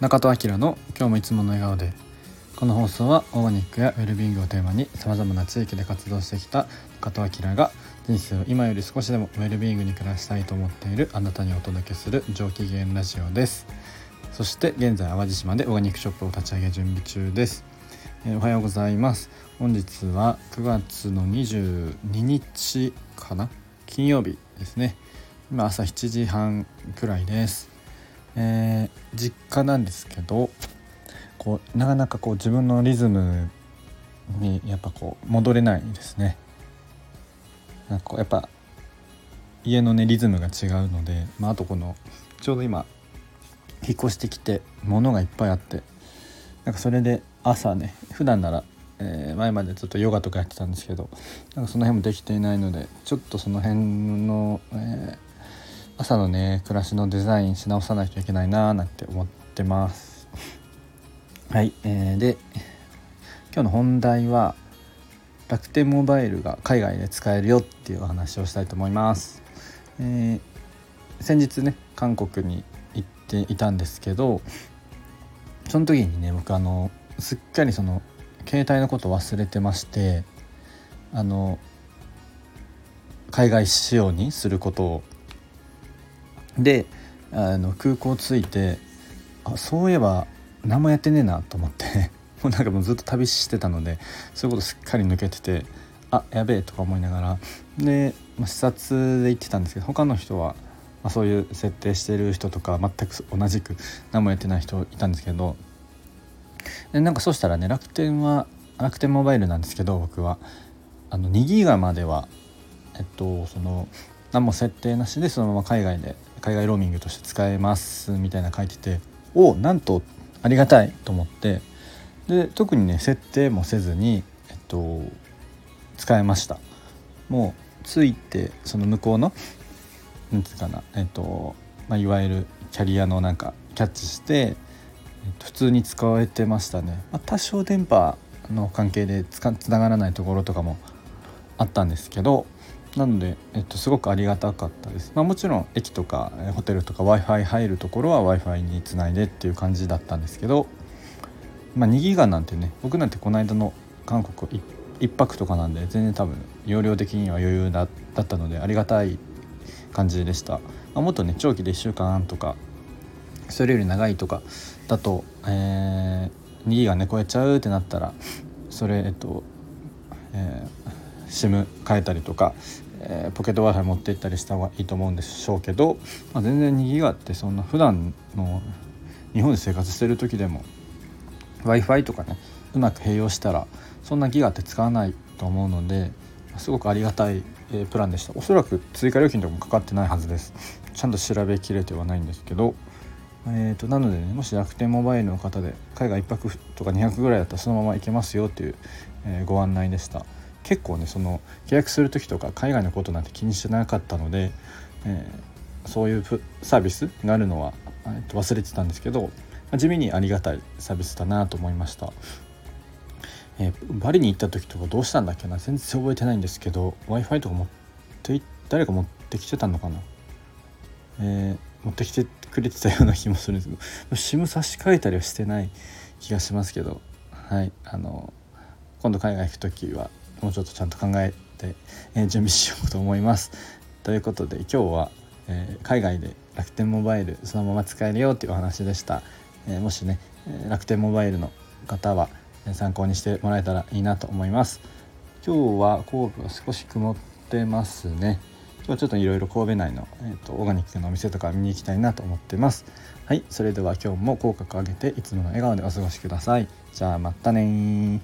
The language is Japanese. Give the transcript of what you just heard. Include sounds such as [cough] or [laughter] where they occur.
中戸明の今日もいつもの笑顔で。この放送はオーガニックやウェルビーイングをテーマにさまざまな地域で活動してきた中戸明が人生を今より少しでもウェルビーイングに暮らしたいと思っているあなたにお届けする上機嫌ラジオです。そして現在淡路島でオーガニックショップを立ち上げ準備中です。え、おはようございます。本日は9月の22日かな？金曜日ですね。今朝7時半くらいです、えー、実家なんですけどこうなかなかこう自分のリズムにやっぱこう戻れないですね。なんかこうやっぱ家のねリズムが違うので、まあ、あとこのちょうど今引っ越してきて物がいっぱいあってなんかそれで朝ね普段なら、えー、前までずっとヨガとかやってたんですけどなんかその辺もできていないのでちょっとその辺の、えー、朝のね暮らしのデザインし直さないといけないなーなんて思ってます。[laughs] はい、えー、で今日の本題は楽天モバイルが海外で使えるよっていうお話をしたいと思います。えー、先日ね韓国に行っていたんですけどその時にね僕あのすっかりその携帯のこと忘れてましてあの海外仕様にすることをであの空港着いてあそういえば何もやってねえなと思って [laughs] もうなんかもうずっと旅してたのでそういうことすっかり抜けててあやべえとか思いながらで、まあ、視察で行ってたんですけど他の人は、まあ、そういう設定してる人とか全く同じく何もやってない人いたんですけどでなんかそうしたらね楽天は楽天モバイルなんですけど僕は。あの2ギガまではえっとその何も設定なしでそのまま海外で海外ローミングとして使えますみたいな書いてておなんとありがたいと思ってで特にね設定もせずにえっと使えました。もうついてその向こうの何つうかなえっと、まあ、いわゆるキャリアのなんかキャッチして普通に使えてましたね、まあ、多少電波の関係でつかつながらないところとかもあったんですけどなので、えっと、すごくありがたかったです、まあ、もちろん駅とかホテルとか w i f i 入るところは w i f i につないでっていう感じだったんですけど、まあ、2ギガなんてね僕なんてこの間の韓国1泊とかなんで全然多分容量的には余裕だったのでありがたい感じでした、まあ、もっとね長期で1週間とかそれより長いとかだと、えー、2ギガね超えちゃうってなったらそれえっと、えー、SIM 変えたりとか、えー、ポケット w i f i 持って行ったりした方がいいと思うんでしょうけど、まあ、全然2ギガってそんな普段の日本で生活してる時でも w i f i とかねうまく併用したらそんなギガって使わないと思うのですごくありがたいプランでした。おそらく追加料金とかもかかってないはずです。ちゃんと調べきれてはないんですけどえーと、なのでねもし楽天モバイルの方で海外1泊とか2泊ぐらいだったらそのまま行けますよっていう、えー、ご案内でした。結構ねその契約する時とか海外のことなんて気にしてなかったので、えー、そういうサービスがあるのは、えー、と忘れてたんですけど、地味にありがたいサービスだなと思いました、えー、バリに行った時とかどうしたんだっけな？全然覚えてないんですけど w i f i とか持って誰か持ってきてたのかな？えー持ってきてくれてたような気もするんですけど [laughs] SIM 差し替えたりはしてない気がしますけどはいあの今度海外行く時はもうちょっとちゃんと考えて、えー、準備しようと思います。[laughs] ということで今日は、えー、海外で楽天モバイルそのまま使えるよっていうお話でした。えー、もしね楽天モバイルの方は参考にしてもらえたらいいなと思います。今日は神戸は少し曇ってますね。今日ちょっといろいろ神戸内の、えーと、オーガニックのお店とか見に行きたいなと思ってますはいそれでは今日も口角上げていつもの笑顔でお過ごしくださいじゃあまたね